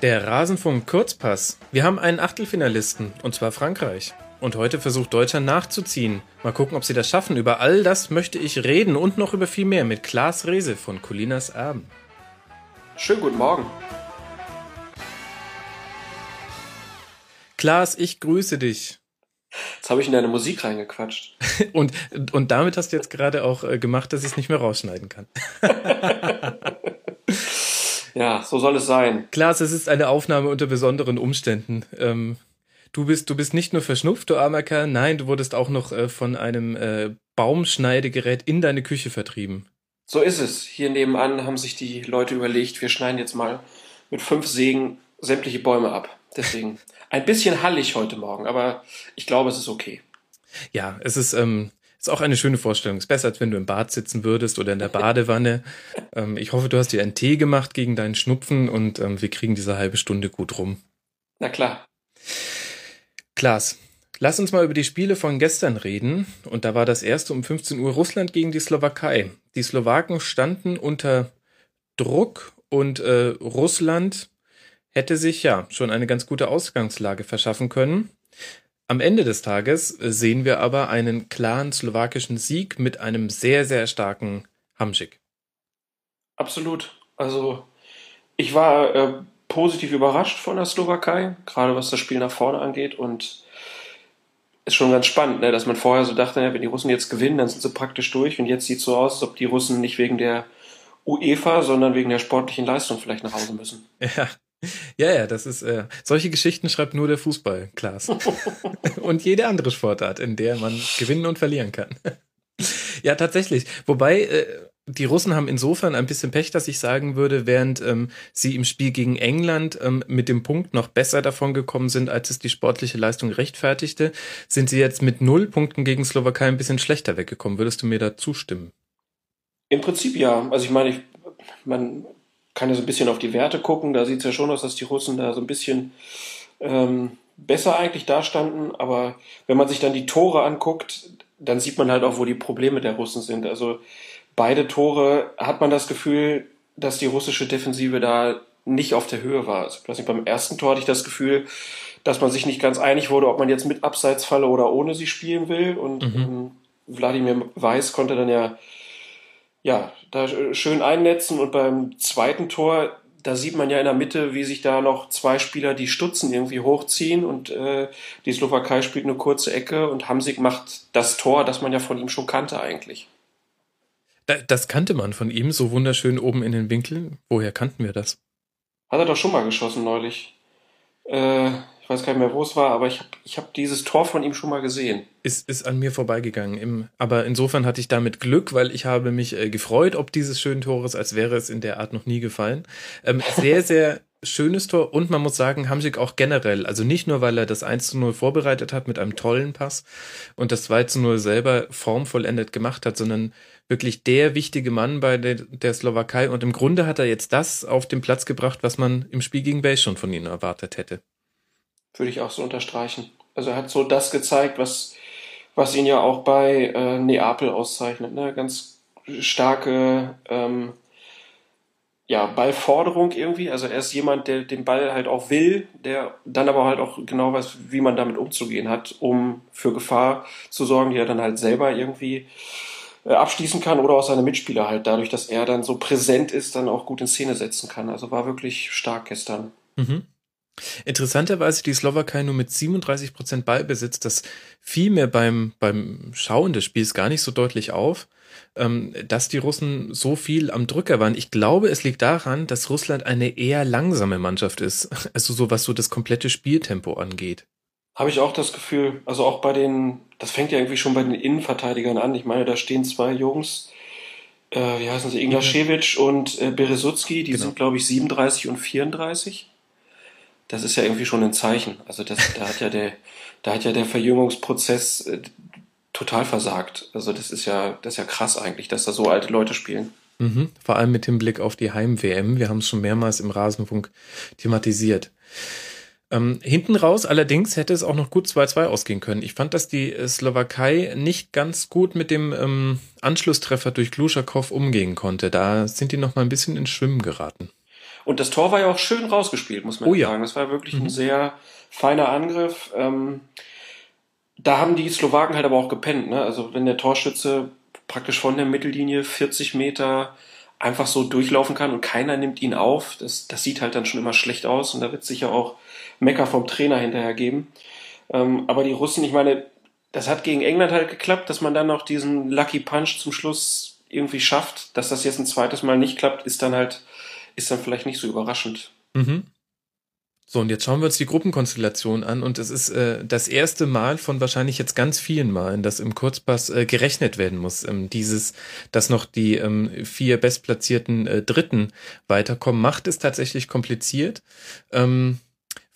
Der Rasenfunk Kurzpass. Wir haben einen Achtelfinalisten, und zwar Frankreich. Und heute versucht Deutschland nachzuziehen. Mal gucken, ob sie das schaffen. Über all das möchte ich reden und noch über viel mehr mit Klaas Rehse von Colinas Erben. Schönen guten Morgen. Klaas, ich grüße dich. Jetzt habe ich in deine Musik reingequatscht. und, und damit hast du jetzt gerade auch äh, gemacht, dass ich es nicht mehr rausschneiden kann. ja, so soll es sein. Klaas, es ist eine Aufnahme unter besonderen Umständen. Ähm, du bist, du bist nicht nur verschnupft, du armer Kerl, nein, du wurdest auch noch äh, von einem äh, Baumschneidegerät in deine Küche vertrieben. So ist es. Hier nebenan haben sich die Leute überlegt, wir schneiden jetzt mal mit fünf Sägen sämtliche Bäume ab. Deswegen ein bisschen hallig heute Morgen, aber ich glaube, es ist okay. Ja, es ist, ähm, ist auch eine schöne Vorstellung. Ist besser, als wenn du im Bad sitzen würdest oder in der Badewanne. ähm, ich hoffe, du hast dir einen Tee gemacht gegen deinen Schnupfen und ähm, wir kriegen diese halbe Stunde gut rum. Na klar. Klaas, lass uns mal über die Spiele von gestern reden. Und da war das erste um 15 Uhr Russland gegen die Slowakei. Die Slowaken standen unter Druck und äh, Russland hätte sich ja schon eine ganz gute Ausgangslage verschaffen können. Am Ende des Tages sehen wir aber einen klaren slowakischen Sieg mit einem sehr, sehr starken Hamschick. Absolut. Also ich war äh, positiv überrascht von der Slowakei, gerade was das Spiel nach vorne angeht und ist schon ganz spannend, ne, dass man vorher so dachte, wenn die Russen jetzt gewinnen, dann sind sie praktisch durch und jetzt sieht es so aus, als ob die Russen nicht wegen der UEFA, sondern wegen der sportlichen Leistung vielleicht nach Hause müssen. Ja, ja, ja, das ist, äh, solche Geschichten schreibt nur der Fußball, Klaas. und jede andere Sportart, in der man gewinnen und verlieren kann. ja, tatsächlich. Wobei, äh, die Russen haben insofern ein bisschen Pech, dass ich sagen würde, während ähm, sie im Spiel gegen England ähm, mit dem Punkt noch besser davon gekommen sind, als es die sportliche Leistung rechtfertigte, sind sie jetzt mit null Punkten gegen Slowakei ein bisschen schlechter weggekommen. Würdest du mir da zustimmen? Im Prinzip ja. Also ich meine, ich, man kann ja so ein bisschen auf die Werte gucken. Da sieht es ja schon aus, dass die Russen da so ein bisschen ähm, besser eigentlich dastanden. Aber wenn man sich dann die Tore anguckt, dann sieht man halt auch, wo die Probleme der Russen sind. Also beide Tore hat man das Gefühl, dass die russische Defensive da nicht auf der Höhe war. Also, beim ersten Tor hatte ich das Gefühl, dass man sich nicht ganz einig wurde, ob man jetzt mit Abseitsfalle oder ohne sie spielen will. Und mhm. ähm, Wladimir Weiß konnte dann ja ja, da schön einnetzen und beim zweiten Tor, da sieht man ja in der Mitte, wie sich da noch zwei Spieler die Stutzen irgendwie hochziehen und äh, die Slowakei spielt eine kurze Ecke und Hamsik macht das Tor, das man ja von ihm schon kannte eigentlich. Das kannte man von ihm, so wunderschön oben in den Winkeln. Woher kannten wir das? Hat er doch schon mal geschossen neulich. Äh, ich weiß gar nicht mehr, wo es war, aber ich habe ich hab dieses Tor von ihm schon mal gesehen. Ist, ist an mir vorbeigegangen. Im, aber insofern hatte ich damit Glück, weil ich habe mich äh, gefreut, ob dieses schönen Tores, als wäre es in der Art noch nie gefallen. Ähm, sehr, sehr schönes Tor und man muss sagen, Hamsik auch generell, also nicht nur, weil er das 1 zu 0 vorbereitet hat mit einem tollen Pass und das 2 zu 0 selber formvollendet gemacht hat, sondern wirklich der wichtige Mann bei der, der Slowakei und im Grunde hat er jetzt das auf den Platz gebracht, was man im Spiel gegen Base schon von ihm erwartet hätte. Würde ich auch so unterstreichen. Also er hat so das gezeigt, was, was ihn ja auch bei äh, Neapel auszeichnet. Ne? Ganz starke ähm, ja, Ballforderung irgendwie. Also er ist jemand, der den Ball halt auch will, der dann aber halt auch genau weiß, wie man damit umzugehen hat, um für Gefahr zu sorgen, die er dann halt selber irgendwie äh, abschließen kann oder auch seine Mitspieler halt dadurch, dass er dann so präsent ist, dann auch gut in Szene setzen kann. Also war wirklich stark gestern. Mhm. Interessanterweise die Slowakei nur mit 37 Prozent Ballbesitz. Das fiel mir beim, beim Schauen des Spiels gar nicht so deutlich auf, ähm, dass die Russen so viel am Drücker waren. Ich glaube, es liegt daran, dass Russland eine eher langsame Mannschaft ist. Also so was so das komplette Spieltempo angeht. Habe ich auch das Gefühl. Also auch bei den, das fängt ja irgendwie schon bei den Innenverteidigern an. Ich meine, da stehen zwei Jungs, äh, wie heißen sie, Ignaschewitsch und äh, Beresutski, die genau. sind, glaube ich, 37 und 34 das ist ja irgendwie schon ein Zeichen. Also das, da hat ja der, da hat ja der Verjüngungsprozess äh, total versagt. Also das ist ja, das ist ja krass eigentlich, dass da so alte Leute spielen. Mhm, vor allem mit dem Blick auf die Heim-WM. Wir haben es schon mehrmals im Rasenfunk thematisiert. Ähm, hinten raus allerdings hätte es auch noch gut 2-2 ausgehen können. Ich fand, dass die Slowakei nicht ganz gut mit dem ähm, Anschlusstreffer durch Gluschakow umgehen konnte. Da sind die noch mal ein bisschen ins Schwimmen geraten. Und das Tor war ja auch schön rausgespielt, muss man Oh ja. sagen. Das war wirklich Mhm. ein sehr feiner Angriff. Ähm, da haben die Slowaken halt aber auch gepennt. Ne? Also wenn der Torschütze praktisch von der Mittellinie 40 Meter einfach so durchlaufen kann und keiner nimmt ihn auf, das, das sieht halt dann schon immer schlecht aus und da wird es sicher auch Mecker vom Trainer hinterher geben. Ähm, aber die Russen, ich meine, das hat gegen England halt geklappt, dass man dann noch diesen Lucky Punch zum Schluss irgendwie schafft. Dass das jetzt ein zweites Mal nicht klappt, ist dann halt, ist dann vielleicht nicht so überraschend. Mhm. So, und jetzt schauen wir uns die Gruppenkonstellation an und es ist äh, das erste Mal von wahrscheinlich jetzt ganz vielen Malen, dass im Kurzpass äh, gerechnet werden muss. Ähm, dieses, dass noch die ähm, vier bestplatzierten äh, Dritten weiterkommen, macht es tatsächlich kompliziert. Ähm,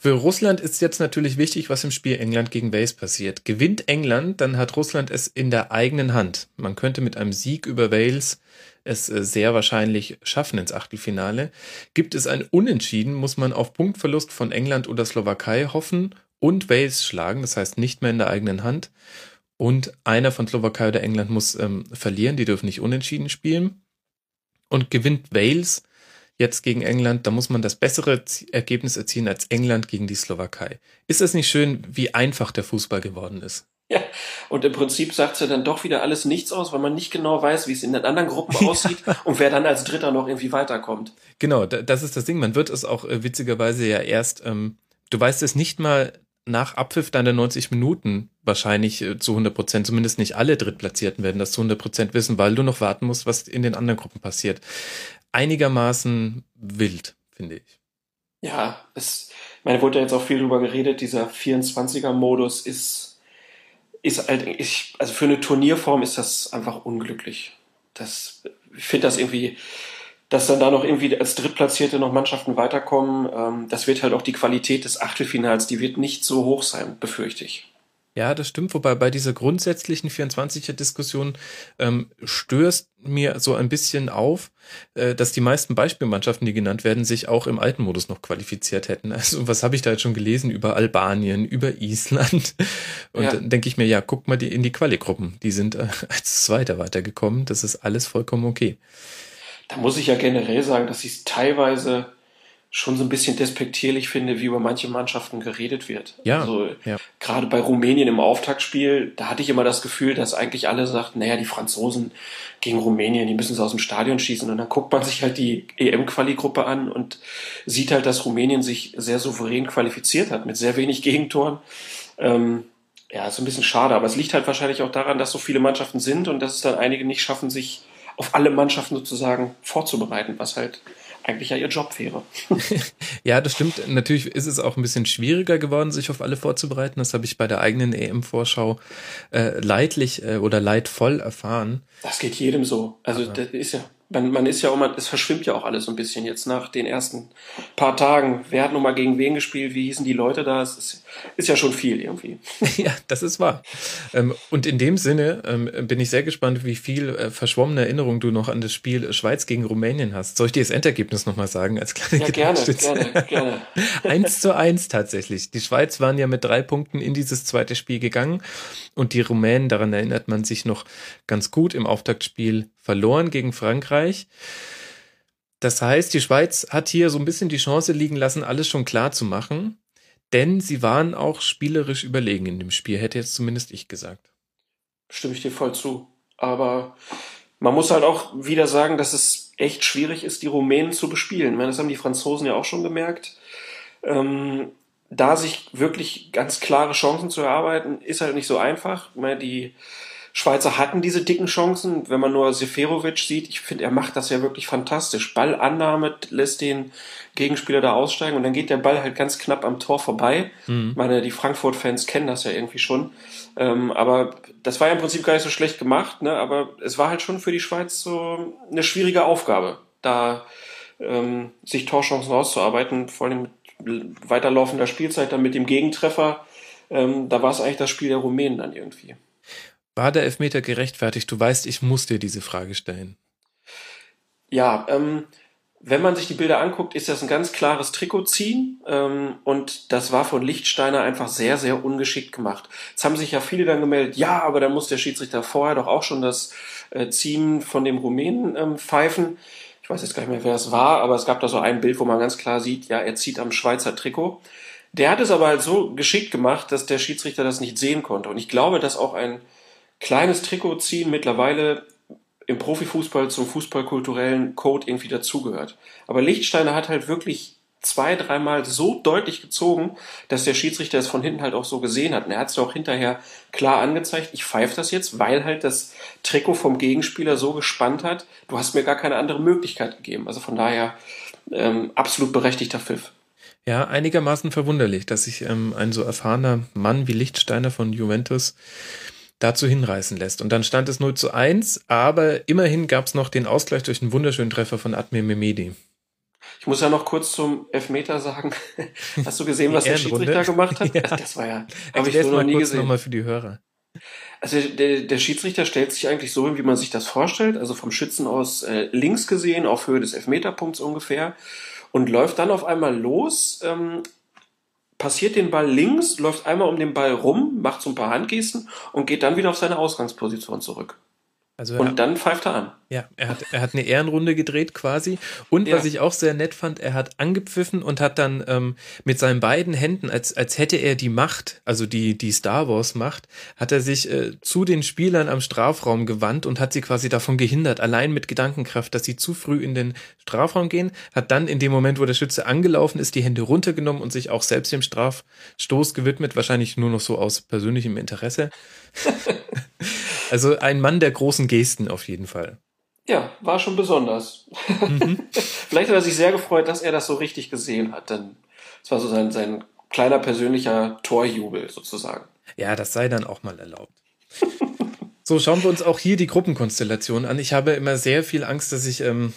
für Russland ist jetzt natürlich wichtig, was im Spiel England gegen Wales passiert. Gewinnt England, dann hat Russland es in der eigenen Hand. Man könnte mit einem Sieg über Wales es äh, sehr wahrscheinlich schaffen ins Achtelfinale. Gibt es ein Unentschieden, muss man auf Punktverlust von England oder Slowakei hoffen und Wales schlagen, das heißt nicht mehr in der eigenen Hand. Und einer von Slowakei oder England muss ähm, verlieren, die dürfen nicht unentschieden spielen. Und gewinnt Wales jetzt gegen England, da muss man das bessere Ergebnis erzielen als England gegen die Slowakei. Ist es nicht schön, wie einfach der Fußball geworden ist? Ja, und im Prinzip sagt ja dann doch wieder alles nichts aus, weil man nicht genau weiß, wie es in den anderen Gruppen aussieht und wer dann als Dritter noch irgendwie weiterkommt. Genau, da- das ist das Ding. Man wird es auch äh, witzigerweise ja erst, ähm, du weißt es nicht mal nach Abpfiff deiner 90 Minuten wahrscheinlich äh, zu 100 Prozent, zumindest nicht alle Drittplatzierten werden das zu 100 Prozent wissen, weil du noch warten musst, was in den anderen Gruppen passiert. Einigermaßen wild, finde ich. Ja, es, ich meine, wurde ja jetzt auch viel drüber geredet, dieser 24er-Modus ist, ist halt, ich, also für eine Turnierform ist das einfach unglücklich. Das, ich finde das irgendwie, dass dann da noch irgendwie als Drittplatzierte noch Mannschaften weiterkommen, ähm, das wird halt auch die Qualität des Achtelfinals, die wird nicht so hoch sein, befürchte ich. Ja, das stimmt. Wobei bei dieser grundsätzlichen 24er-Diskussion ähm, stößt mir so ein bisschen auf, äh, dass die meisten Beispielmannschaften, die genannt werden, sich auch im alten Modus noch qualifiziert hätten. Also was habe ich da jetzt schon gelesen über Albanien, über Island? Und Ja. dann denke ich mir, ja, guck mal die, in die Quali-Gruppen. Die sind äh, als Zweiter weitergekommen. Das ist alles vollkommen okay. Da muss ich ja generell sagen, dass ich es teilweise schon so ein bisschen despektierlich finde, wie über manche Mannschaften geredet wird. Ja, Also, ja. gerade bei Rumänien im Auftaktspiel, da hatte ich immer das Gefühl, dass eigentlich alle sagten, naja, die Franzosen gegen Rumänien, die müssen sie aus dem Stadion schießen. Und dann guckt man sich halt die EM-Quali-Gruppe an und sieht halt, dass Rumänien sich sehr souverän qualifiziert hat, mit sehr wenig Gegentoren. Ähm, ja, ist ein bisschen schade, aber es liegt halt wahrscheinlich auch daran, dass so viele Mannschaften sind und dass es dann einige nicht schaffen, sich auf alle Mannschaften sozusagen vorzubereiten, was halt eigentlich ja ihr Job wäre. Ja, das stimmt. Natürlich ist es auch ein bisschen schwieriger geworden, sich auf alle vorzubereiten. Das habe ich bei der eigenen EM-Vorschau äh, leidlich äh, oder leidvoll erfahren. Das geht jedem so. Also das ist ja, man, man ist ja auch mal, es verschwimmt ja auch alles so ein bisschen jetzt nach den ersten paar Tagen. Wer hat nun mal gegen wen gespielt? Wie hießen die Leute da? Es ist, ist ja schon viel irgendwie. Ja, das ist wahr. Ähm, und in dem Sinne ähm, bin ich sehr gespannt, wie viel äh, verschwommene Erinnerung du noch an das Spiel Schweiz gegen Rumänien hast. Soll ich dir das Endergebnis nochmal sagen als kleine Ja, gerne, gerne, gerne. Eins zu eins tatsächlich. Die Schweiz waren ja mit drei Punkten in dieses zweite Spiel gegangen und die Rumänen, daran erinnert man sich noch ganz gut, im Auftaktspiel verloren gegen Frankreich. Das heißt, die Schweiz hat hier so ein bisschen die Chance liegen lassen, alles schon klar zu machen, denn sie waren auch spielerisch überlegen in dem Spiel, hätte jetzt zumindest ich gesagt. Stimme ich dir voll zu. Aber man muss halt auch wieder sagen, dass es echt schwierig ist, die Rumänen zu bespielen. Ich meine, das haben die Franzosen ja auch schon gemerkt. Ähm, da sich wirklich ganz klare Chancen zu erarbeiten, ist halt nicht so einfach. Die Schweizer hatten diese dicken Chancen. Wenn man nur Seferovic sieht, ich finde, er macht das ja wirklich fantastisch. Ballannahme lässt den Gegenspieler da aussteigen und dann geht der Ball halt ganz knapp am Tor vorbei. Ich meine, die Frankfurt-Fans kennen das ja irgendwie schon. Ähm, aber das war ja im Prinzip gar nicht so schlecht gemacht, ne? aber es war halt schon für die Schweiz so eine schwierige Aufgabe, da ähm, sich Torchancen auszuarbeiten, vor allem mit weiterlaufender Spielzeit, dann mit dem Gegentreffer. Ähm, da war es eigentlich das Spiel der Rumänen dann irgendwie. War der Elfmeter gerechtfertigt? Du weißt, ich muss dir diese Frage stellen. Ja, ähm, wenn man sich die Bilder anguckt, ist das ein ganz klares Trikotziehen ähm, und das war von Lichtsteiner einfach sehr, sehr ungeschickt gemacht. Jetzt haben sich ja viele dann gemeldet, ja, aber da muss der Schiedsrichter vorher doch auch schon das äh, Ziehen von dem Rumänen ähm, pfeifen. Weiß jetzt gar nicht mehr, wer es war, aber es gab da so ein Bild, wo man ganz klar sieht, ja, er zieht am Schweizer Trikot. Der hat es aber halt so geschickt gemacht, dass der Schiedsrichter das nicht sehen konnte. Und ich glaube, dass auch ein kleines Trikotziehen mittlerweile im Profifußball zum fußballkulturellen Code irgendwie dazugehört. Aber Lichtsteiner hat halt wirklich zwei, dreimal so deutlich gezogen, dass der Schiedsrichter es von hinten halt auch so gesehen hat. Und er hat es auch hinterher klar angezeigt, ich pfeife das jetzt, weil halt das Trikot vom Gegenspieler so gespannt hat, du hast mir gar keine andere Möglichkeit gegeben. Also von daher ähm, absolut berechtigter Pfiff. Ja, einigermaßen verwunderlich, dass sich ähm, ein so erfahrener Mann wie Lichtsteiner von Juventus dazu hinreißen lässt. Und dann stand es 0 zu 1, aber immerhin gab es noch den Ausgleich durch einen wunderschönen Treffer von Admir Memedi. Ich muss ja noch kurz zum Elfmeter sagen. Hast du gesehen, was der Schiedsrichter gemacht hat? ja. Das war ja, habe ich so noch nie gesehen. Nochmal für die Hörer. Also der, der Schiedsrichter stellt sich eigentlich so hin, wie man sich das vorstellt, also vom Schützen aus äh, links gesehen, auf Höhe des Elfmeterpunkts ungefähr und läuft dann auf einmal los, ähm, passiert den Ball links, läuft einmal um den Ball rum, macht so ein paar Handgesten und geht dann wieder auf seine Ausgangsposition zurück. Also und dann pfeift er an. Ja, er hat, er hat eine Ehrenrunde gedreht quasi. Und ja. was ich auch sehr nett fand, er hat angepfiffen und hat dann ähm, mit seinen beiden Händen, als, als hätte er die Macht, also die, die Star Wars Macht, hat er sich äh, zu den Spielern am Strafraum gewandt und hat sie quasi davon gehindert, allein mit Gedankenkraft, dass sie zu früh in den Strafraum gehen, hat dann in dem Moment, wo der Schütze angelaufen ist, die Hände runtergenommen und sich auch selbst dem Strafstoß gewidmet, wahrscheinlich nur noch so aus persönlichem Interesse. Also ein Mann der großen Gesten auf jeden Fall. Ja, war schon besonders. Mhm. Vielleicht hat er sich sehr gefreut, dass er das so richtig gesehen hat, denn es war so sein, sein kleiner persönlicher Torjubel sozusagen. Ja, das sei dann auch mal erlaubt. so, schauen wir uns auch hier die Gruppenkonstellation an. Ich habe immer sehr viel Angst, dass ich ähm,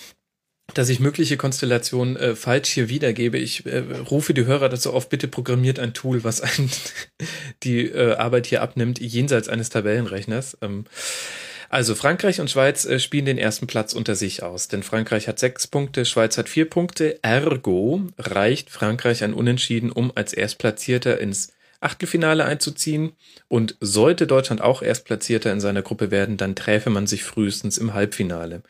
dass ich mögliche Konstellationen äh, falsch hier wiedergebe. Ich äh, rufe die Hörer dazu auf, bitte programmiert ein Tool, was einen die äh, Arbeit hier abnimmt, jenseits eines Tabellenrechners. Ähm, also Frankreich und Schweiz äh, spielen den ersten Platz unter sich aus, denn Frankreich hat sechs Punkte, Schweiz hat vier Punkte. Ergo reicht Frankreich ein Unentschieden, um als Erstplatzierter ins Achtelfinale einzuziehen. Und sollte Deutschland auch Erstplatzierter in seiner Gruppe werden, dann träfe man sich frühestens im Halbfinale.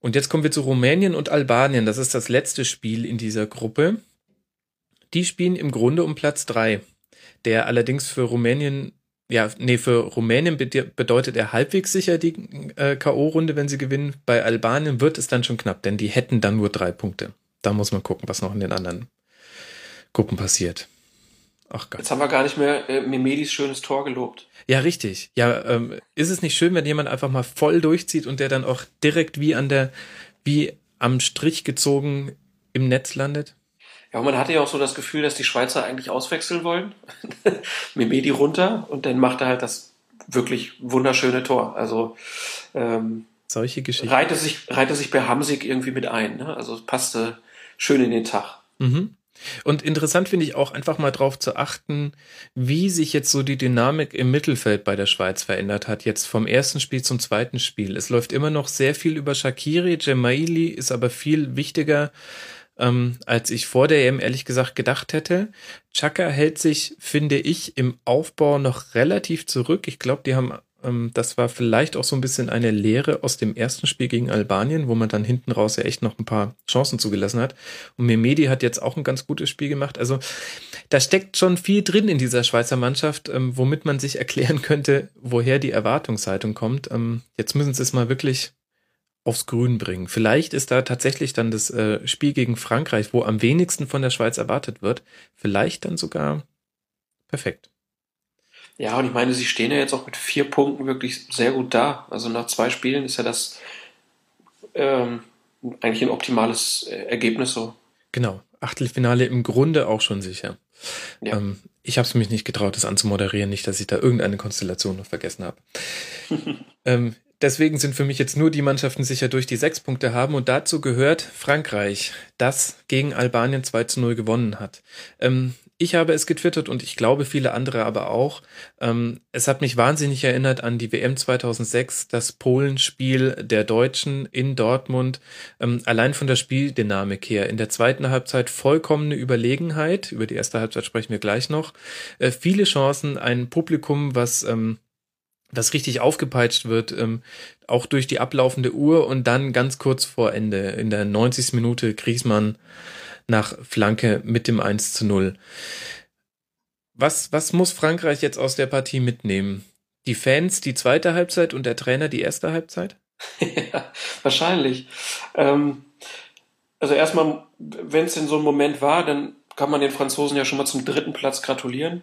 Und jetzt kommen wir zu Rumänien und Albanien. Das ist das letzte Spiel in dieser Gruppe. Die spielen im Grunde um Platz drei, der allerdings für Rumänien, ja, nee, für Rumänien bedeutet er halbwegs sicher die äh, K.O.-Runde, wenn sie gewinnen. Bei Albanien wird es dann schon knapp, denn die hätten dann nur drei Punkte. Da muss man gucken, was noch in den anderen Gruppen passiert. Ach Gott. Jetzt haben wir gar nicht mehr äh, Memedis schönes Tor gelobt. Ja, richtig. Ja, ähm, ist es nicht schön, wenn jemand einfach mal voll durchzieht und der dann auch direkt wie an der, wie am Strich gezogen im Netz landet? Ja, und man hatte ja auch so das Gefühl, dass die Schweizer eigentlich auswechseln wollen. Memedi runter und dann macht er halt das wirklich wunderschöne Tor. Also ähm, solche Geschichten. Reihte sich, reihte sich bei Hamsig irgendwie mit ein. Ne? Also es passte schön in den Tag. Mhm. Und interessant finde ich auch einfach mal drauf zu achten, wie sich jetzt so die Dynamik im Mittelfeld bei der Schweiz verändert hat, jetzt vom ersten Spiel zum zweiten Spiel. Es läuft immer noch sehr viel über Shakiri, Jemaili ist aber viel wichtiger, ähm, als ich vor der EM ehrlich gesagt gedacht hätte. Chaka hält sich, finde ich, im Aufbau noch relativ zurück. Ich glaube, die haben das war vielleicht auch so ein bisschen eine Lehre aus dem ersten Spiel gegen Albanien, wo man dann hinten raus ja echt noch ein paar Chancen zugelassen hat. Und Memedi hat jetzt auch ein ganz gutes Spiel gemacht. Also da steckt schon viel drin in dieser Schweizer Mannschaft, ähm, womit man sich erklären könnte, woher die Erwartungshaltung kommt. Ähm, jetzt müssen sie es mal wirklich aufs Grün bringen. Vielleicht ist da tatsächlich dann das äh, Spiel gegen Frankreich, wo am wenigsten von der Schweiz erwartet wird, vielleicht dann sogar perfekt. Ja, und ich meine, sie stehen ja jetzt auch mit vier Punkten wirklich sehr gut da. Also nach zwei Spielen ist ja das ähm, eigentlich ein optimales äh, Ergebnis so. Genau. Achtelfinale im Grunde auch schon sicher. Ja. Ähm, ich habe es mich nicht getraut, das anzumoderieren, nicht, dass ich da irgendeine Konstellation noch vergessen habe. ähm, deswegen sind für mich jetzt nur die Mannschaften sicher durch, die sechs Punkte haben. Und dazu gehört Frankreich, das gegen Albanien 2 zu 0 gewonnen hat. Ähm, ich habe es getwittert und ich glaube viele andere aber auch. Ähm, es hat mich wahnsinnig erinnert an die WM 2006, das Polenspiel der Deutschen in Dortmund. Ähm, allein von der Spieldynamik her. In der zweiten Halbzeit vollkommene Überlegenheit. Über die erste Halbzeit sprechen wir gleich noch. Äh, viele Chancen, ein Publikum, was ähm, das richtig aufgepeitscht wird, ähm, auch durch die ablaufende Uhr und dann ganz kurz vor Ende, in der 90. Minute, Griesmann nach Flanke mit dem 1 zu 0. Was, was muss Frankreich jetzt aus der Partie mitnehmen? Die Fans die zweite Halbzeit und der Trainer die erste Halbzeit? ja, wahrscheinlich. Ähm, also erstmal, wenn es in so einem Moment war, dann kann man den Franzosen ja schon mal zum dritten Platz gratulieren.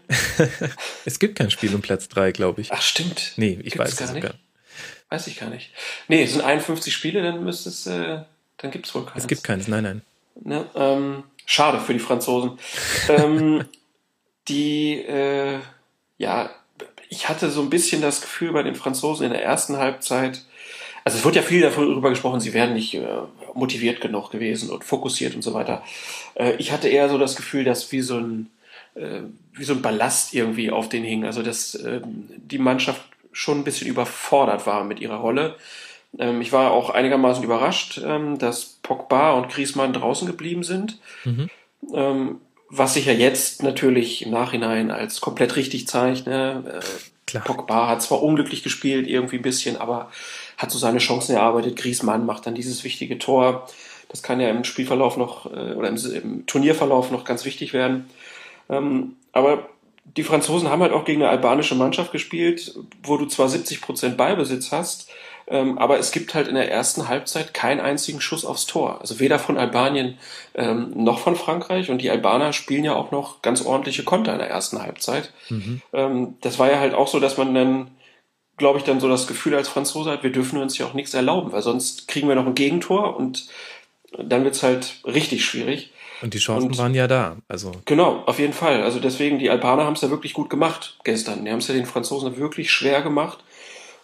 es gibt kein Spiel um Platz drei, glaube ich. Ach, stimmt. Nee, ich Gibt's weiß gar es nicht. Weiß ich gar nicht. Nee, es sind 51 Spiele, dann müsste es, äh, dann gibt es wohl keins. Es gibt keins, nein, nein. Ne, ähm, schade für die Franzosen. ähm, die, äh, ja, ich hatte so ein bisschen das Gefühl bei den Franzosen in der ersten Halbzeit, also es wird ja viel darüber gesprochen, sie wären nicht äh, motiviert genug gewesen und fokussiert und so weiter. Äh, ich hatte eher so das Gefühl, dass wie so ein, äh, wie so ein Ballast irgendwie auf den hing. Also dass äh, die Mannschaft schon ein bisschen überfordert war mit ihrer Rolle. Ähm, ich war auch einigermaßen überrascht, ähm, dass Pogba und Griezmann draußen geblieben sind. Mhm. Ähm, was sich ja jetzt natürlich im Nachhinein als komplett richtig zeigt. Ne? Äh, Klar. Pogba hat zwar unglücklich gespielt, irgendwie ein bisschen, aber hat so seine Chancen erarbeitet. Griezmann macht dann dieses wichtige Tor. Das kann ja im Spielverlauf noch äh, oder im, Turnierverlauf noch ganz wichtig werden. Aber die Franzosen haben halt auch gegen eine albanische Mannschaft gespielt, wo du zwar 70 Prozent Ballbesitz hast, ähm, aber es gibt halt in der ersten Halbzeit keinen einzigen Schuss aufs Tor. Also weder von Albanien ähm, noch von Frankreich. Und die Albaner spielen ja auch noch ganz ordentliche Konter in der ersten Halbzeit. Mhm. Ähm, das war ja halt auch so, dass man dann glaube ich, dann so das Gefühl als Franzose hat, wir dürfen uns ja auch nichts erlauben, weil sonst kriegen wir noch ein Gegentor und dann wird's halt richtig schwierig. Und die Chancen und, waren ja da. Also. Genau, auf jeden Fall. Also deswegen, die Albaner haben es ja wirklich gut gemacht gestern. Die haben es ja den Franzosen wirklich schwer gemacht.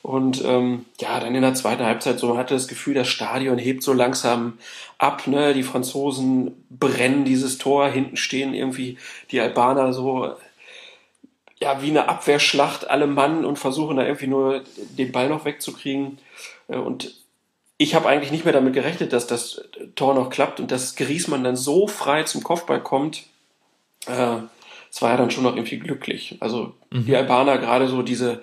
Und ähm, ja, dann in der zweiten Halbzeit so man hatte das Gefühl, das Stadion hebt so langsam ab. Ne? Die Franzosen brennen dieses Tor, hinten stehen irgendwie die Albaner so ja, wie eine Abwehrschlacht, alle Mann und versuchen da irgendwie nur den Ball noch wegzukriegen. Äh, und ich habe eigentlich nicht mehr damit gerechnet, dass das Tor noch klappt und dass Griesmann dann so frei zum Kopfball kommt. Äh, es war ja dann schon noch irgendwie glücklich. Also mhm. die Albaner gerade so diese, äh,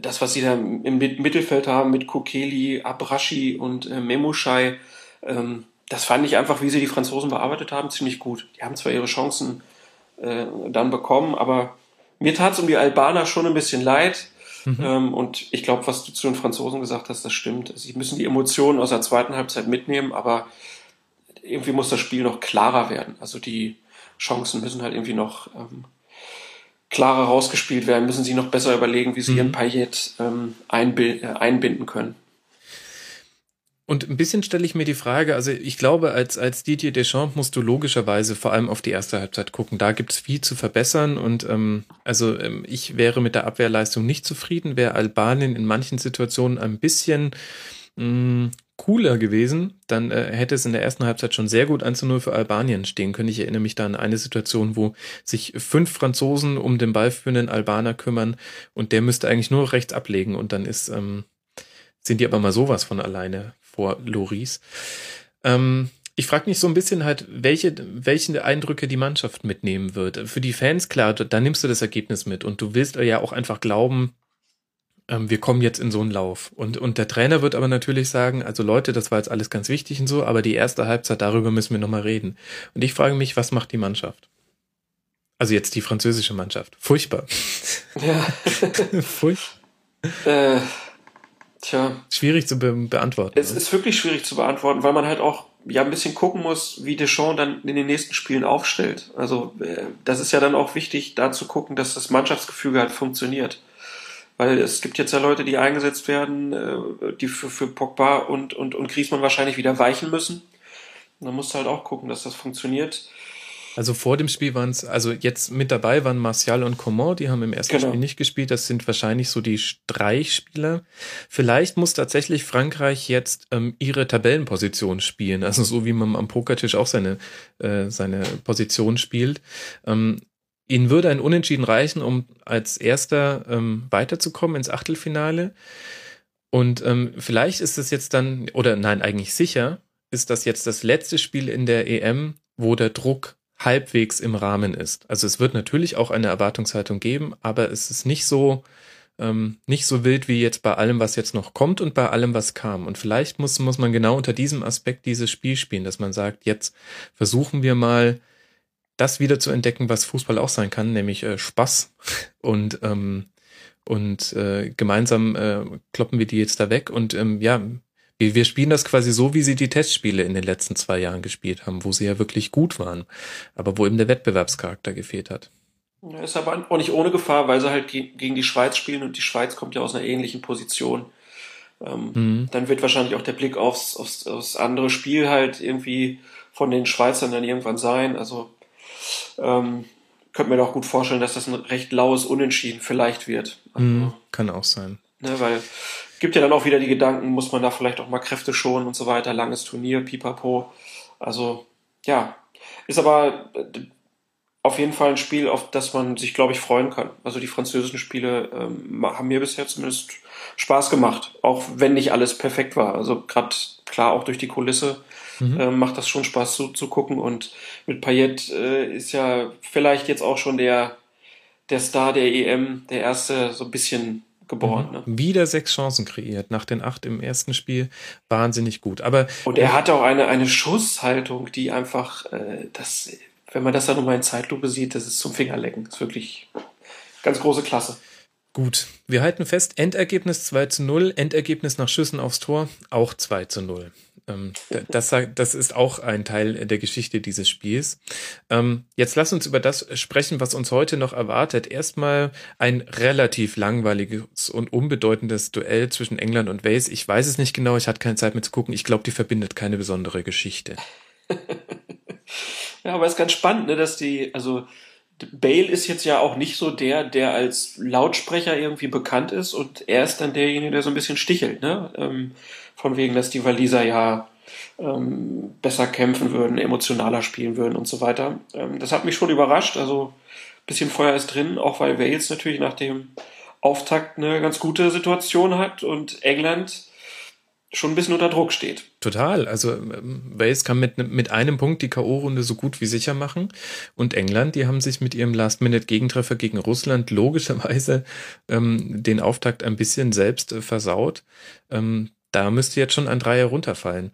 das, was sie da im Mittelfeld haben mit Kokeli, Abrashi und Memushai, ähm, das fand ich einfach, wie sie die Franzosen bearbeitet haben, ziemlich gut. Die haben zwar ihre Chancen dann bekommen, aber mir tat es um die Albaner schon ein bisschen leid. Mhm. Ähm, und ich glaube, was du zu den Franzosen gesagt hast, das stimmt. Sie müssen die Emotionen aus der zweiten Halbzeit mitnehmen, aber irgendwie muss das Spiel noch klarer werden. Also die Chancen müssen halt irgendwie noch ähm, klarer rausgespielt werden, müssen sie noch besser überlegen, wie sie mhm. ihren Payet ähm, einbinden, äh, einbinden können. Und ein bisschen stelle ich mir die Frage, also ich glaube, als, als Didier Deschamps musst du logischerweise vor allem auf die erste Halbzeit gucken. Da gibt's viel zu verbessern und ähm, also ähm, ich wäre mit der Abwehrleistung nicht zufrieden, wäre Albanien in manchen Situationen ein bisschen mh, mm, cooler gewesen, dann äh, hätte es in der ersten Halbzeit schon sehr gut 1 zu 0 für Albanien stehen können. Ich erinnere mich da an eine Situation, wo sich fünf Franzosen um den ballführenden Albaner kümmern und der müsste eigentlich nur rechts ablegen und dann ist, ähm, sind die aber mal sowas von alleine vor Loris. Ähm, ich frage mich so ein bisschen halt, welche, welche Eindrücke die Mannschaft mitnehmen wird. Für die Fans, klar, da nimmst du das Ergebnis mit und du willst ja auch einfach glauben, ähm, wir kommen jetzt in so einen Lauf. Und, und der Trainer wird aber natürlich sagen, also Leute, das war jetzt alles ganz wichtig und so, aber die erste Halbzeit, darüber müssen wir nochmal reden. Und ich frage mich, was macht die Mannschaft? Also jetzt die französische Mannschaft. Furchtbar. Ja. Furchtbar. Äh, Tja. Schwierig zu be beantworten. Es ne? ist wirklich schwierig zu beantworten, weil man halt auch ja ein bisschen gucken muss, wie Deschamps dann in den nächsten Spielen aufstellt. Also äh, das ist ja dann auch wichtig, da zu gucken, dass das Mannschaftsgefüge halt funktioniert. Weil es gibt jetzt ja Leute, die eingesetzt werden, äh, die für, für Pogba und, und, und Griezmann wahrscheinlich wieder weichen müssen. Und dann musst du halt auch gucken, dass das funktioniert. Also vor dem Spiel waren es, also jetzt mit dabei waren Martial und Coman, die haben im ersten genau. Spiel nicht gespielt. Das sind wahrscheinlich so die Streichspieler. Vielleicht muss tatsächlich Frankreich jetzt ähm, ihre Tabellenposition spielen, also so wie man am Pokertisch auch seine, äh, seine Position spielt. Ähm, ihnen würde ein Unentschieden reichen, um als Erster ähm, weiterzukommen ins Achtelfinale. Und ähm, vielleicht ist es jetzt dann, oder nein, eigentlich sicher, ist das jetzt das letzte Spiel in der EM, wo der Druck halbwegs im Rahmen ist. Also es wird natürlich auch eine Erwartungshaltung geben, aber es ist nicht so, ähm, nicht so wild wie jetzt bei allem, was jetzt noch kommt und bei allem, was kam. Und vielleicht muss, muss man genau unter diesem Aspekt dieses Spiel spielen, dass man sagt, jetzt versuchen wir mal das wieder zu entdecken, was Fußball auch sein kann, nämlich äh, Spaß und ähm, und äh, gemeinsam äh, kloppen wir die jetzt da weg und ähm, ja, wir, wir spielen das quasi so, wie sie die Testspiele in den letzten zwei Jahren gespielt haben, wo sie ja wirklich gut waren, aber wo eben der Wettbewerbscharakter gefehlt hat. Ja, ist aber auch nicht ohne Gefahr, weil sie halt gegen die Schweiz spielen und die Schweiz kommt ja aus einer ähnlichen Position. Ähm, mhm. Dann wird wahrscheinlich auch der Blick aufs, aufs, aufs andere Spiel halt irgendwie von den Schweizern dann irgendwann sein. Also ähm, könnte mir doch gut vorstellen, dass das ein recht laues Unentschieden vielleicht wird. Also, mhm, kann auch sein. Ne, weil gibt ja dann auch wieder die Gedanken, muss man da vielleicht auch mal Kräfte schonen und so weiter, langes Turnier, pipapo. Also, ja. Ist aber äh, auf jeden Fall ein Spiel, auf das man sich, glaube ich, freuen kann. Also die französischen Spiele ähm, haben mir bisher zumindest Spaß gemacht, auch wenn nicht alles perfekt war. Also gerade klar auch durch die Kulisse mhm. äh, macht das schon Spaß zu, zu gucken. Und mit Payet äh, ist ja vielleicht jetzt auch schon der, der Star der EM, der erste so ein bisschen geboren. Mhm. Ne? Wieder sechs Chancen kreiert nach den acht im ersten Spiel. Wahnsinnig gut. Aber und er hat auch eine, eine Schusshaltung, die einfach äh, das wenn man das dann nochmal in Zeitlupe sieht, das ist zum Fingerlecken. Das ist wirklich ganz große Klasse. Gut, wir halten fest, Endergebnis 2 zu 0, Endergebnis nach Schüssen aufs Tor auch 2 zu 0. Ähm, das, das ist auch ein Teil der Geschichte dieses Spiels. Ähm, jetzt lass uns über das sprechen, was uns heute noch erwartet. Erstmal ein relativ langweiliges und unbedeutendes Duell zwischen England und Wales. Ich weiß es nicht genau, ich hatte keine Zeit mehr zu gucken. Ich glaube, die verbindet keine besondere Geschichte. Ja, aber es ist ganz spannend, ne, dass die, also Bale ist jetzt ja auch nicht so der, der als Lautsprecher irgendwie bekannt ist und er ist dann derjenige, der so ein bisschen stichelt, ne? Ähm, von wegen, dass die Waliser ja ähm, besser kämpfen würden, emotionaler spielen würden und so weiter. Ähm, das hat mich schon überrascht. Also bisschen Feuer ist drin, auch weil Wales natürlich nach dem Auftakt eine ganz gute Situation hat und England schon ein bisschen unter Druck steht. Total. Also ähm, Wales kann mit, mit einem Punkt die K.O.-Runde so gut wie sicher machen. Und England, die haben sich mit ihrem Last-Minute-Gegentreffer gegen Russland logischerweise ähm, den Auftakt ein bisschen selbst äh, versaut. Ähm, da müsste jetzt schon ein Dreier runterfallen.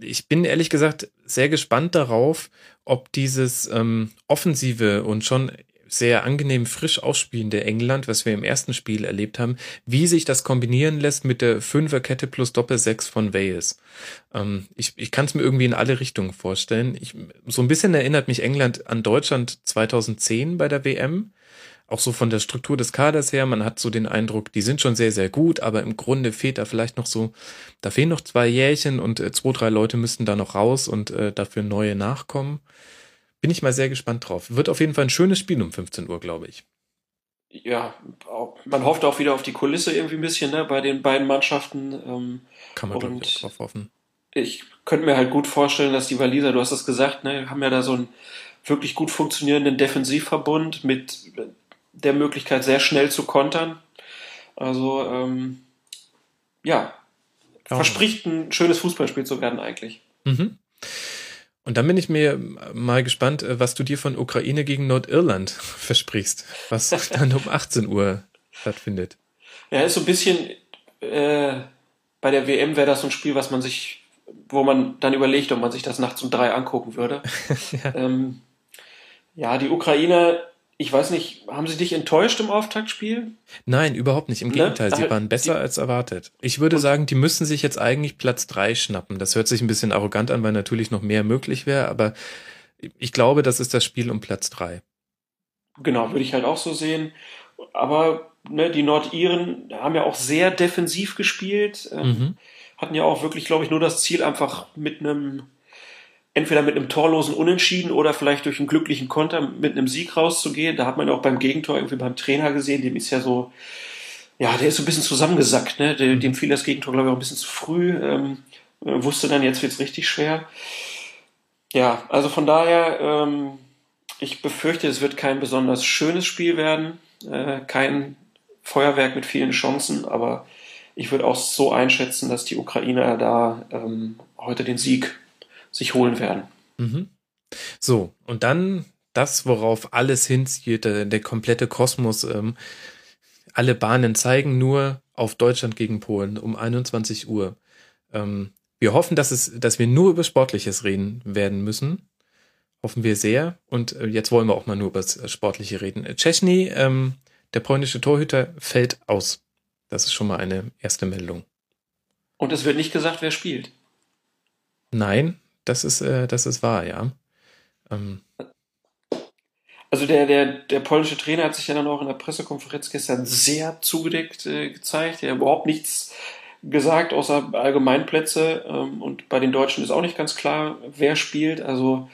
Ich bin ehrlich gesagt sehr gespannt darauf, ob dieses ähm, offensive und schon sehr angenehm frisch ausspielende England, was wir im ersten Spiel erlebt haben, wie sich das kombinieren lässt mit der Fünferkette plus Doppel-Sechs von Wales. Ähm, ich ich kann es mir irgendwie in alle Richtungen vorstellen. Ich, so ein bisschen erinnert mich England an Deutschland 2010 bei der WM. Auch so von der Struktur des Kaders her, man hat so den Eindruck, die sind schon sehr, sehr gut, aber im Grunde fehlt da vielleicht noch so, da fehlen noch zwei Jährchen und äh, zwei, drei Leute müssten da noch raus und äh, dafür neue nachkommen. Bin ich mal sehr gespannt drauf. Wird auf jeden Fall ein schönes Spiel um 15 Uhr, glaube ich. Ja, man hofft auch wieder auf die Kulisse irgendwie ein bisschen ne, bei den beiden Mannschaften. Ähm, Kann man und auch drauf hoffen. Ich könnte mir halt gut vorstellen, dass die Waliser, du hast das gesagt, ne, haben ja da so einen wirklich gut funktionierenden Defensivverbund mit der Möglichkeit, sehr schnell zu kontern. Also, ähm, ja, ja, verspricht ein schönes Fußballspiel zu werden eigentlich. Mhm. Und dann bin ich mir mal gespannt, äh, was du dir von Ukraine gegen Nordirland versprichst, was dann um 18 Uhr stattfindet. Ja, ist so ein bisschen, äh, bei der WM wäre das so ein Spiel, was man sich, wo man dann überlegt, ob man sich das nachts um drei angucken würde. ja. Ähm, ja, die Ukraine ich weiß nicht, haben sie dich enttäuscht im Auftaktspiel? Nein, überhaupt nicht. Im ne? Gegenteil, sie waren besser die, als erwartet. Ich würde sagen, die müssen sich jetzt eigentlich Platz drei schnappen. Das hört sich ein bisschen arrogant an, weil natürlich noch mehr möglich wäre, aber ich glaube, das ist das Spiel um Platz drei. Genau, würde ich halt auch so sehen. Aber ne, die Nordiren haben ja auch sehr defensiv gespielt, ähm, mhm. hatten ja auch wirklich, glaube ich, nur das Ziel, einfach mit einem entweder mit einem torlosen Unentschieden oder vielleicht durch einen glücklichen Konter mit einem Sieg rauszugehen. Da hat man auch beim Gegentor irgendwie beim Trainer gesehen, dem ist ja so, ja, der ist so ein bisschen zusammengesackt, ne? Dem, fiel das Gegentor, glaube ich, auch ein bisschen zu früh. Ähm, äh, wusste dann, jetzt wird's richtig schwer. Ja, also von daher, ähm, ich befürchte, es wird kein besonders schönes Spiel werden, äh, kein Feuerwerk mit vielen Chancen, aber ich würde auch so einschätzen, dass die Ukrainer da ähm, heute den Sieg sich holen werden. Mhm. So, und dann das, worauf alles hinzielt, der, der komplette Kosmos, ähm, alle Bahnen zeigen nur auf Deutschland gegen Polen um 21 Uhr. Ähm, wir hoffen, dass es, dass wir nur über Sportliches reden werden müssen. Hoffen wir sehr. Und äh, jetzt wollen wir auch mal nur über das Sportliche reden. Czechny, ähm, der polnische Torhüter, fällt aus. Das ist schon mal eine erste Meldung. Und es wird nicht gesagt, wer spielt. Nein, das ist, äh, das ist wahr, ja. Ähm, also der, der, der polnische Trainer hat sich ja dann auch in der Pressekonferenz gestern sehr zugedeckt äh, gezeigt. Er hat überhaupt nichts gesagt, außer Allgemeinplätze. Ähm, und bei den Deutschen ist auch nicht ganz klar, wer spielt. Also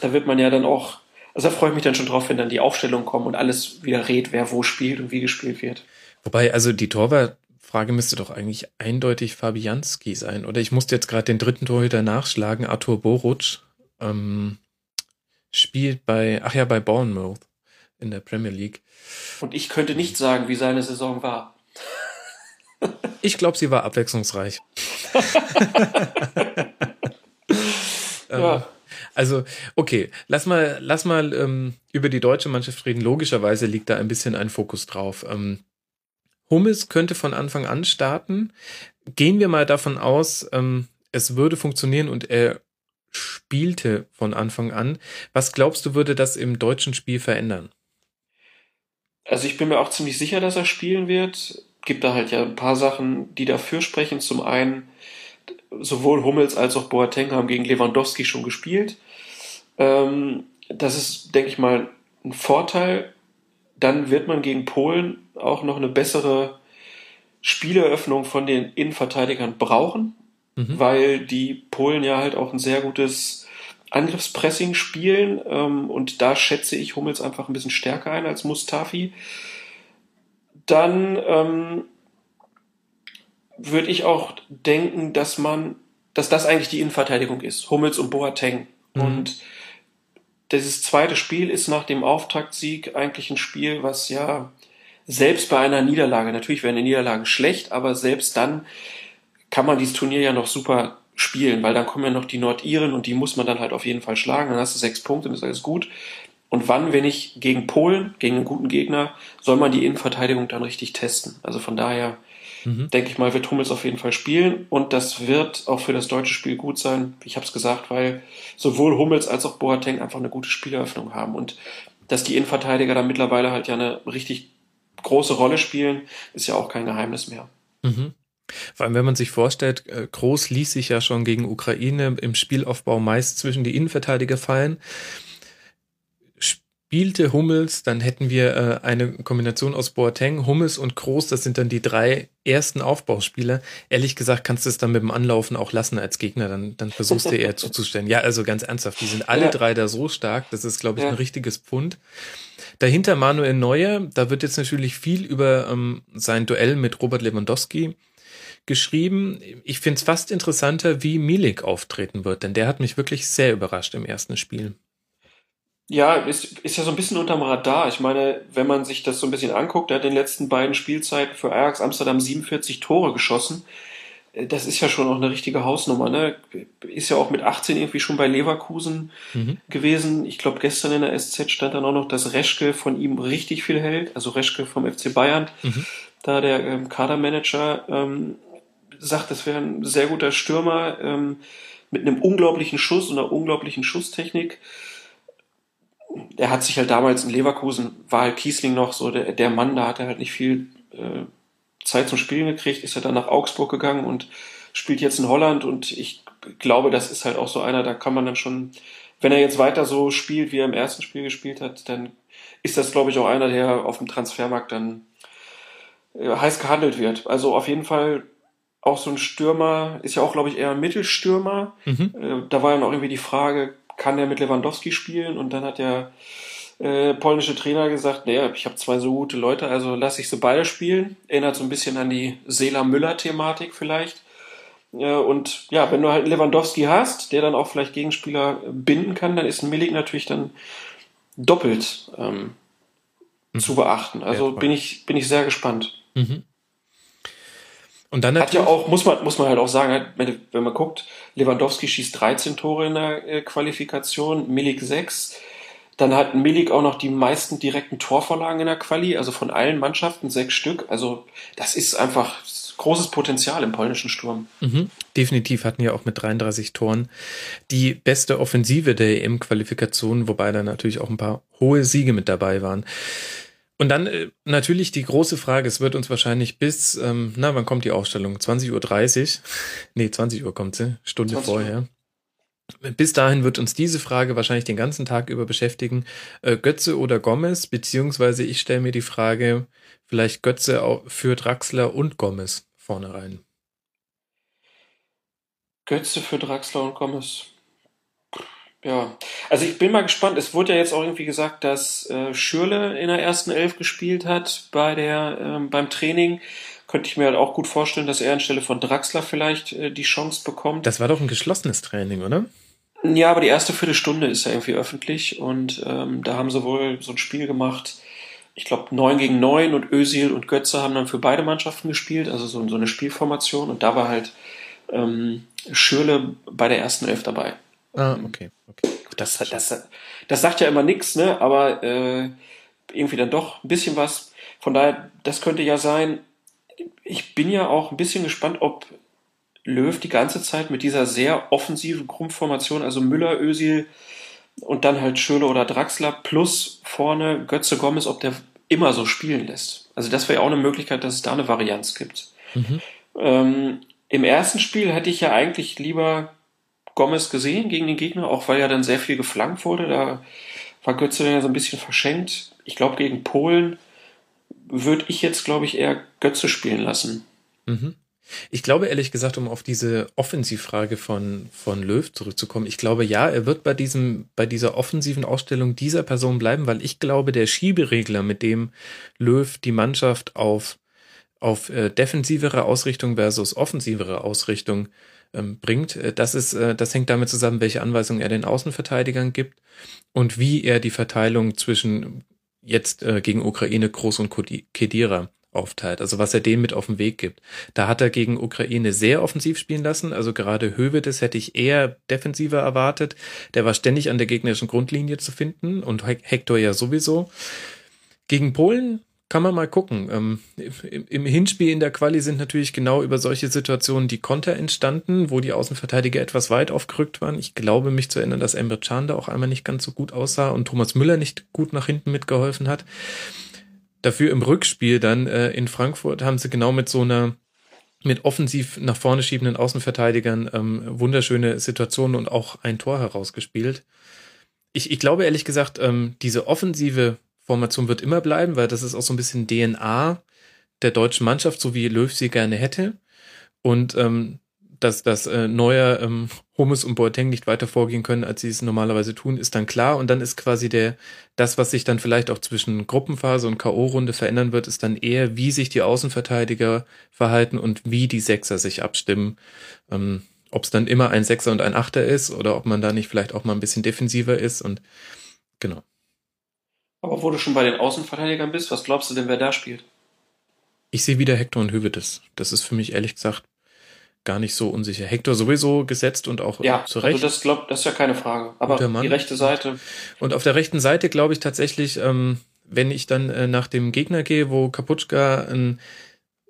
da wird man ja dann auch, also da freue ich mich dann schon drauf, wenn dann die Aufstellungen kommen und alles wieder redet, wer wo spielt und wie gespielt wird. Wobei, also die Torwartfrage müsste doch eigentlich eindeutig Fabianski sein. Oder ich musste jetzt gerade den dritten Torhüter nachschlagen, Arthur Boruc. Ähm, spielt bei, ach ja, bei Bournemouth in der Premier League. Und ich könnte nicht sagen, wie seine Saison war. Ich glaube, sie war abwechslungsreich. ja. Ähm, also, okay, lass mal, lass mal ähm, über die deutsche Mannschaft reden. Logischerweise liegt da ein bisschen ein Fokus drauf. Ähm, Hummels könnte von Anfang an starten. Gehen wir mal davon aus, ähm, es würde funktionieren und er spielte von Anfang an. Was glaubst du, würde das im deutschen Spiel verändern? Also ich bin mir auch ziemlich sicher, dass er spielen wird. Gibt da halt ja ein paar Sachen, die dafür sprechen. Zum einen, sowohl Hummels als auch Boateng haben gegen Lewandowski schon gespielt. Ähm, das ist, denke ich mal, ein Vorteil. Dann wird man gegen Polen auch noch eine bessere Spieleröffnung von den Innenverteidigern brauchen mhm. weil die Polen ja halt auch ein sehr gutes Angriffspressing spielen ähm, und da schätze ich Hummels einfach ein bisschen stärker ein als Mustafi. Dann ähm, würde ich auch denken, dass man, dass das eigentlich die Innenverteidigung ist, Hummels und Boateng. Mhm. Und dieses zweite Spiel ist nach dem Auftaktsieg eigentlich ein Spiel, was ja selbst bei einer Niederlage, natürlich wäre eine Niederlage schlecht, aber selbst dann kann man dieses Turnier ja noch super spielen, weil dann kommen ja noch die Nordiren und die muss man dann halt auf jeden Fall schlagen. Dann hast du sechs Punkte und ist alles gut. Und wann, wenn nicht gegen Polen, gegen einen guten Gegner, soll man die Innenverteidigung dann richtig testen. Also von daher mhm. denke ich mal, wird Hummels auf jeden Fall spielen und das wird auch für das deutsche Spiel gut sein. Ich habe es gesagt, weil sowohl Hummels als auch Boateng einfach eine gute Spieleröffnung haben und dass die Innenverteidiger da mittlerweile halt ja eine richtig große Rolle spielen, ist ja auch kein Geheimnis mehr. Mhm. Vor allem, wenn man sich vorstellt, äh, Groß ließ sich ja schon gegen Ukraine im Spielaufbau meist zwischen die Innenverteidiger fallen. Spielte Hummels, dann hätten wir äh, eine Kombination aus Boateng, Hummels und Groß, das sind dann die drei ersten Aufbauspieler. Ehrlich gesagt kannst du es dann mit dem Anlaufen auch lassen als Gegner, dann, dann versuchst du eher zuzustellen. Ja, also ganz ernsthaft, die sind alle ja. drei da so stark, das ist, glaube ich, ja. ein richtiges Pfund. Dahinter Manuel Neuer, da wird jetzt natürlich viel über ähm, sein Duell mit Robert Lewandowski geschrieben. Ich finde es fast interessanter, wie Milik auftreten wird, denn der hat mich wirklich sehr überrascht im ersten Spiel. Ja, ist, ist ja so ein bisschen unterm Radar. Ich meine, wenn man sich das so ein bisschen anguckt, er hat in den letzten beiden Spielzeiten für Ajax Amsterdam 47 Tore geschossen. Äh, das ist ja schon auch eine richtige Hausnummer. Ne? Ist ja auch mit 18 irgendwie schon bei Leverkusen mhm. gewesen. Ich glaube, gestern in der SZ stand dann auch noch, dass Reschke von ihm richtig viel hält. Also Reschke vom FC Bayern, mhm. da der ähm, Kadermanager. Ähm, sagt, das wäre ein sehr guter Stürmer ähm, mit einem unglaublichen Schuss und einer unglaublichen Schusstechnik. Er hat sich halt damals in Leverkusen, war halt Kiesling noch so der, der Mann, da hat er halt nicht viel äh, Zeit zum Spielen gekriegt, ist er dann nach Augsburg gegangen und spielt jetzt in Holland und ich glaube, das ist halt auch so einer, da kann man dann schon, wenn er jetzt weiter so spielt, wie er im ersten Spiel gespielt hat, dann ist das, glaube ich, auch einer, der auf dem Transfermarkt dann äh, heiß gehandelt wird. Also auf jeden Fall auch so ein Stürmer, ist ja auch, glaube ich, eher ein Mittelstürmer. Mhm. Äh, da war ja noch irgendwie die Frage, kann der mit Lewandowski spielen? Und dann hat der äh, polnische Trainer gesagt, naja, ich habe zwei so gute Leute, also lasse ich sie beide spielen. Erinnert so ein bisschen an die Seela-Müller-Thematik vielleicht. Äh, und ja, wenn du halt Lewandowski hast, der dann auch vielleicht Gegenspieler binden kann, dann ist ein Milik natürlich dann doppelt ähm, mhm. zu beachten. Also ja, bin ich, bin ich sehr gespannt. Mhm. Und dann hat ja auch, muss man, muss man halt auch sagen, wenn man guckt, Lewandowski schießt 13 Tore in der äh, Qualifikation, Milik 6. Dann hat Milik auch noch die meisten direkten Torvorlagen in der Quali, also von allen Mannschaften sechs Stück. Also das ist einfach großes Potenzial im polnischen Sturm. Mhm. Definitiv hatten ja auch mit 33 Toren die beste Offensive der EM-Qualifikation, wobei da natürlich auch ein paar hohe Siege mit dabei waren. Und dann äh, natürlich die große Frage, es wird uns wahrscheinlich bis, ähm, na, wann kommt die Ausstellung? 20.30 Uhr? Nee, 20 Uhr kommt sie, Stunde vorher. Bis dahin wird uns diese Frage wahrscheinlich den ganzen Tag über beschäftigen. Äh, Götze oder Gomez, beziehungsweise ich stelle mir die Frage, vielleicht Götze für Draxler und Gomez vorne rein. Götze für Draxler und Gomez. Ja, also ich bin mal gespannt. Es wurde ja jetzt auch irgendwie gesagt, dass äh, Schürle in der ersten Elf gespielt hat bei der, ähm, beim Training. Könnte ich mir halt auch gut vorstellen, dass er anstelle von Draxler vielleicht äh, die Chance bekommt. Das war doch ein geschlossenes Training, oder? Ja, aber die erste Viertelstunde ist ja irgendwie öffentlich und ähm, da haben sie wohl so ein Spiel gemacht. Ich glaube, 9 gegen 9 und Özil und Götze haben dann für beide Mannschaften gespielt, also so, so eine Spielformation und da war halt ähm, Schürle bei der ersten Elf dabei. Ah, okay. okay. Das, das, das sagt ja immer nichts, ne? aber äh, irgendwie dann doch ein bisschen was. Von daher, das könnte ja sein. Ich bin ja auch ein bisschen gespannt, ob Löw die ganze Zeit mit dieser sehr offensiven Grundformation, also Müller, Ösil und dann halt Schöle oder Draxler plus vorne Götze Gomez, ob der immer so spielen lässt. Also das wäre ja auch eine Möglichkeit, dass es da eine Varianz gibt. Mhm. Ähm, Im ersten Spiel hätte ich ja eigentlich lieber Gomez gesehen gegen den Gegner, auch weil ja dann sehr viel geflankt wurde. Da war Götze dann ja so ein bisschen verschenkt. Ich glaube, gegen Polen würde ich jetzt, glaube ich, eher Götze spielen lassen. Mhm. Ich glaube ehrlich gesagt, um auf diese Offensivfrage von, von Löw zurückzukommen, ich glaube ja, er wird bei diesem, bei dieser offensiven Ausstellung dieser Person bleiben, weil ich glaube, der Schieberegler, mit dem Löw die Mannschaft auf, auf äh, defensivere Ausrichtung versus offensivere Ausrichtung ähm, bringt. Äh, das ist, äh, das hängt damit zusammen, welche Anweisungen er den Außenverteidigern gibt und wie er die Verteilung zwischen jetzt äh, gegen Ukraine Groß und Kedira aufteilt, also was er denen mit auf den Weg gibt. Da hat er gegen Ukraine sehr offensiv spielen lassen, also gerade Hövedes hätte ich eher defensiver erwartet. Der war ständig an der gegnerischen Grundlinie zu finden und Hector ja sowieso. Gegen Polen kann man mal gucken. Ähm, im, Hinspiel in der Quali sind natürlich genau über solche Situationen die Konter entstanden, wo die Außenverteidiger etwas weit aufgerückt waren. Ich glaube mich zu erinnern, dass Emre Can da auch einmal nicht ganz so gut aussah und Thomas Müller nicht gut nach hinten mitgeholfen hat. Dafür im Rückspiel dann äh, in Frankfurt haben sie genau mit so einer mit offensiv nach vorne schiebenden Außenverteidigern ähm, wunderschöne Situationen und auch ein Tor herausgespielt. Ich, ich glaube ehrlich gesagt, ähm, diese offensive Formation wird immer bleiben, weil das ist auch so ein bisschen DNA der deutschen Mannschaft, so wie Löw sie gerne hätte. Und ähm, dass, dass äh, Neuer, ähm, Hummels und Boateng nicht weiter vorgehen können, als sie es normalerweise tun, ist dann klar. Und dann ist quasi der, das, was sich dann vielleicht auch zwischen Gruppenphase und K.O.-Runde verändern wird, ist dann eher, wie sich die Außenverteidiger verhalten und wie die Sechser sich abstimmen. Ähm, ob es dann immer ein Sechser und ein Achter ist oder ob man da nicht vielleicht auch mal ein bisschen defensiver ist und genau. Aber wo du schon bei den Außenverteidigern bist, was glaubst du denn, wer da spielt? Ich sehe wieder Hector und Hövedes. Das ist für mich ehrlich gesagt gar nicht so unsicher. Hector sowieso gesetzt und auch ja, zu Recht. Also das glaubt, das ist ja keine Frage. Aber die rechte Seite. Und auf der rechten Seite glaube ich tatsächlich, ähm, wenn ich dann äh, nach dem Gegner gehe, wo Kaputschka ein,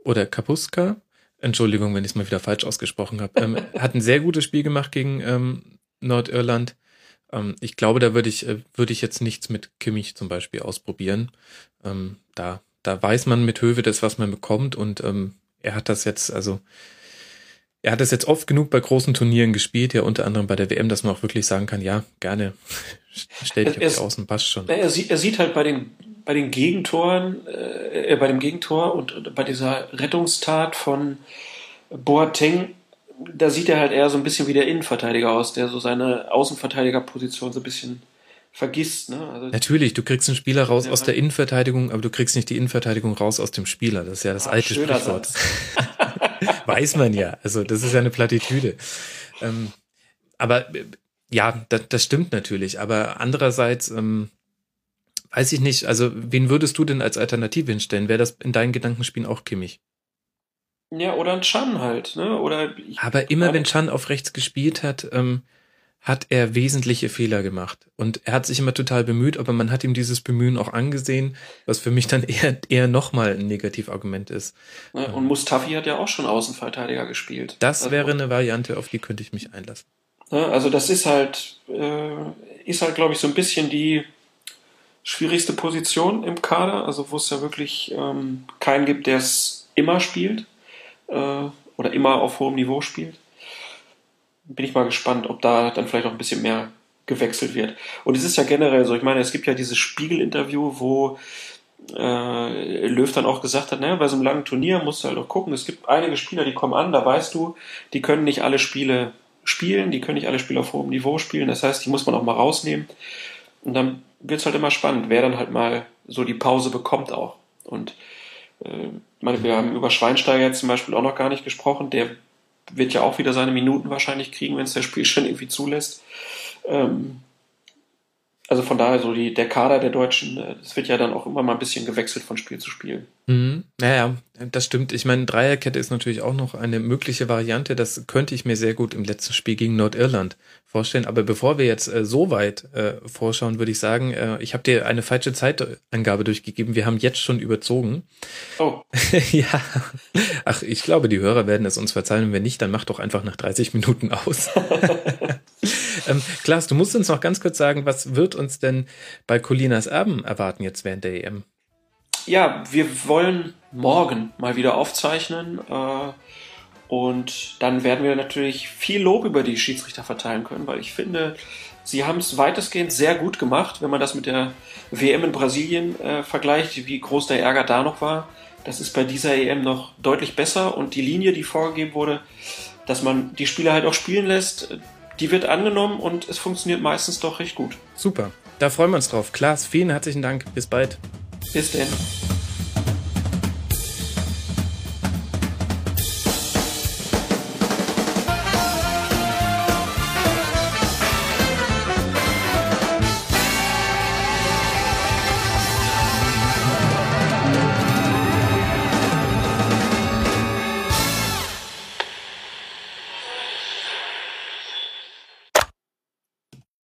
oder Kapuska, Entschuldigung, wenn ich es mal wieder falsch ausgesprochen habe, ähm, hat ein sehr gutes Spiel gemacht gegen ähm, Nordirland. Ähm, ich glaube, da würde ich, äh, würde ich jetzt nichts mit Kimmich zum Beispiel ausprobieren. Ähm, da, da weiß man mit Höwe das, was man bekommt und ähm, er hat das jetzt, also er hat das jetzt oft genug bei großen Turnieren gespielt, ja unter anderem bei der WM, dass man auch wirklich sagen kann, ja, gerne, stellt dich auf Außen, passt schon. Er sieht, er sieht halt bei den, bei den Gegentoren, äh, bei dem Gegentor und, und bei dieser Rettungstat von Boateng da sieht er halt eher so ein bisschen wie der Innenverteidiger aus, der so seine Außenverteidigerposition so ein bisschen vergisst. Ne? Also Natürlich, du kriegst einen Spieler raus aus der Innenverteidigung, aber du kriegst nicht die Innenverteidigung raus aus dem Spieler. Das ist ja das ah, alte Sprichwort. Weiß man ja. Also das ist ja eine Plattitüde. Ähm, aber ja, das, das stimmt natürlich. Aber andererseits ähm, weiß ich nicht. Also wen würdest du denn als Alternative hinstellen? Wäre das in deinen Gedankenspielen auch Kimmich? Ja, oder ein Chan halt, ne? Oder Aber immer wenn Chan auf rechts gespielt hat, ähm, hat er wesentliche Fehler gemacht. Und er hat sich immer total bemüht, aber man hat ihm dieses Bemühen auch angesehen, was für mich dann eher, eher nochmal ein Negativargument ist. Und Mustafi hat ja auch schon Außenverteidiger gespielt. Das also, wäre eine Variante, auf die könnte ich mich einlassen. Also das ist halt, äh, ist halt, glaube ich, so ein bisschen die schwierigste Position im Kader, also wo es ja wirklich ähm, keinen gibt, der es immer spielt äh, oder immer auf hohem Niveau spielt bin ich mal gespannt, ob da dann vielleicht auch ein bisschen mehr gewechselt wird. Und es ist ja generell so, ich meine, es gibt ja dieses Spiegel-Interview, wo äh, Löw dann auch gesagt hat, naja, bei so einem langen Turnier musst du halt auch gucken, es gibt einige Spieler, die kommen an, da weißt du, die können nicht alle Spiele spielen, die können nicht alle Spiele auf hohem Niveau spielen, das heißt, die muss man auch mal rausnehmen. Und dann wird es halt immer spannend, wer dann halt mal so die Pause bekommt auch. Und äh, meine, wir haben über Schweinsteiger jetzt zum Beispiel auch noch gar nicht gesprochen, der wird ja auch wieder seine Minuten wahrscheinlich kriegen, wenn es der Spiel schon irgendwie zulässt. Ähm, also von daher so die, der Kader der Deutschen, es äh, wird ja dann auch immer mal ein bisschen gewechselt von Spiel zu Spiel. Mhm. Naja, das stimmt. Ich meine, Dreierkette ist natürlich auch noch eine mögliche Variante. Das könnte ich mir sehr gut im letzten Spiel gegen Nordirland vorstellen. Aber bevor wir jetzt äh, so weit äh, vorschauen, würde ich sagen, äh, ich habe dir eine falsche Zeitangabe durchgegeben. Wir haben jetzt schon überzogen. Oh. ja. Ach, ich glaube, die Hörer werden es uns verzeihen. Und wenn nicht, dann mach doch einfach nach 30 Minuten aus. ähm, Klaas, du musst uns noch ganz kurz sagen, was wird uns denn bei Colinas Erben erwarten jetzt während der EM? Ja, wir wollen morgen mal wieder aufzeichnen. Äh, und dann werden wir natürlich viel Lob über die Schiedsrichter verteilen können, weil ich finde, sie haben es weitestgehend sehr gut gemacht, wenn man das mit der WM in Brasilien äh, vergleicht, wie groß der Ärger da noch war. Das ist bei dieser EM noch deutlich besser und die Linie, die vorgegeben wurde, dass man die Spieler halt auch spielen lässt, die wird angenommen und es funktioniert meistens doch recht gut. Super, da freuen wir uns drauf. Klaas, vielen herzlichen Dank. Bis bald. Bis denn.